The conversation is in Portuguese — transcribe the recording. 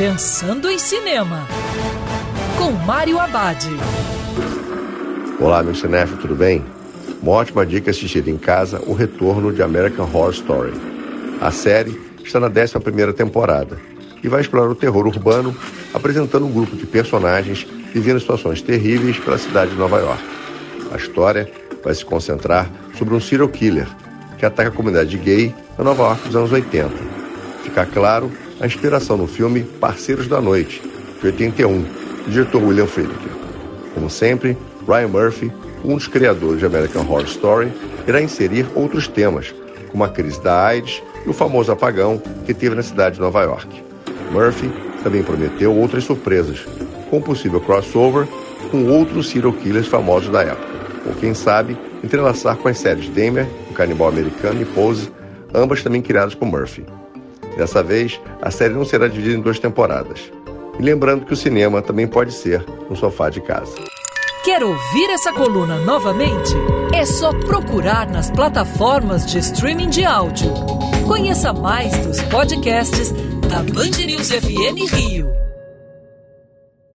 Pensando em Cinema, com Mário Abad. Olá, meu cinef, tudo bem? Uma ótima dica assistir em casa o retorno de American Horror Story. A série está na 11 temporada e vai explorar o terror urbano, apresentando um grupo de personagens vivendo situações terríveis pela cidade de Nova York. A história vai se concentrar sobre um serial killer que ataca a comunidade gay na Nova York dos anos 80. Fica claro a inspiração no filme Parceiros da Noite, de 81, do diretor William Friedkin. Como sempre, Ryan Murphy, um dos criadores de American Horror Story, irá inserir outros temas, como a crise da AIDS e o famoso apagão que teve na cidade de Nova York. Murphy também prometeu outras surpresas, com um possível crossover com outros serial killers famosos da época, ou quem sabe entrelaçar com as séries Dahmer, o canibal americano e Pose, ambas também criadas por Murphy. Dessa vez, a série não será dividida em duas temporadas. E lembrando que o cinema também pode ser um sofá de casa. Quer ouvir essa coluna novamente? É só procurar nas plataformas de streaming de áudio. Conheça mais dos podcasts da Band News FM Rio.